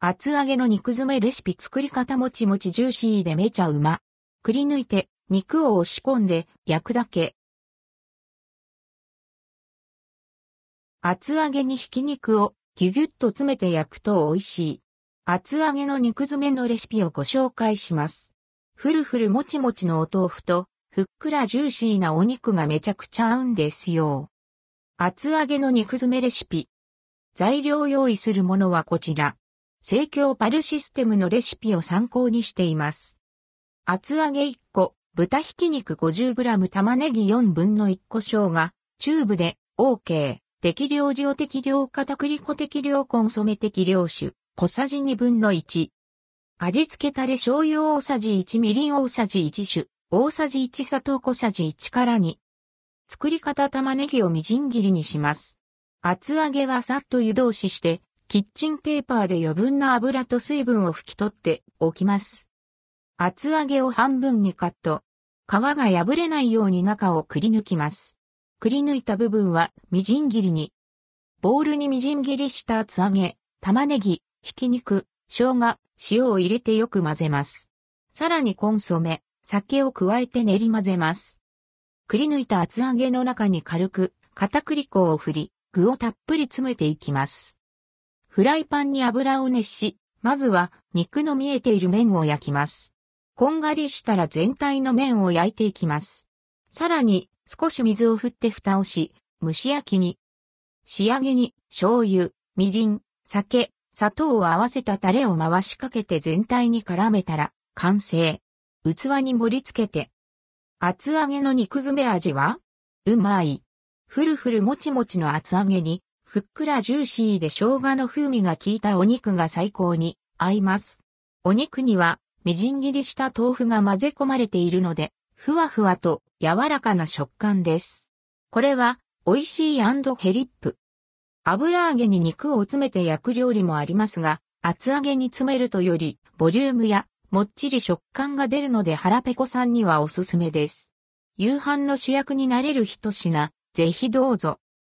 厚揚げの肉詰めレシピ作り方もちもちジューシーでめちゃうま。くり抜いて肉を押し込んで焼くだけ。厚揚げにひき肉をギュギュッと詰めて焼くと美味しい。厚揚げの肉詰めのレシピをご紹介します。ふるふるもちもちのお豆腐とふっくらジューシーなお肉がめちゃくちゃ合うんですよ。厚揚げの肉詰めレシピ。材料用意するものはこちら。生協パルシステムのレシピを参考にしています。厚揚げ1個、豚ひき肉 50g 玉ねぎ4分の1個生姜、チューブで OK。適量塩適量片栗粉適量コンソメ適量酒、小さじ2分の1。味付けタレ醤油大さじ1みりん大さじ1酒、大さじ1砂糖小さじ1から2。作り方玉ねぎをみじん切りにします。厚揚げはさっと湯通しして、キッチンペーパーで余分な油と水分を拭き取っておきます。厚揚げを半分にカット。皮が破れないように中をくり抜きます。くり抜いた部分はみじん切りに。ボウルにみじん切りした厚揚げ、玉ねぎ、ひき肉、生姜、塩を入れてよく混ぜます。さらにコンソメ、酒を加えて練り混ぜます。くり抜いた厚揚げの中に軽く片栗粉を振り、具をたっぷり詰めていきます。フライパンに油を熱し、まずは肉の見えている面を焼きます。こんがりしたら全体の面を焼いていきます。さらに少し水を振って蓋をし、蒸し焼きに。仕上げに醤油、みりん、酒、砂糖を合わせたタレを回しかけて全体に絡めたら完成。器に盛り付けて。厚揚げの肉詰め味はうまい。ふるふるもちもちの厚揚げに、ふっくらジューシーで生姜の風味が効いたお肉が最高に合います。お肉には、みじん切りした豆腐が混ぜ込まれているので、ふわふわと柔らかな食感です。これは、美味しいヘリップ。油揚げに肉を詰めて焼く料理もありますが、厚揚げに詰めるとより、ボリュームやもっちり食感が出るので腹ペコさんにはおすすめです。夕飯の主役になれる一品、ぜひどうぞ。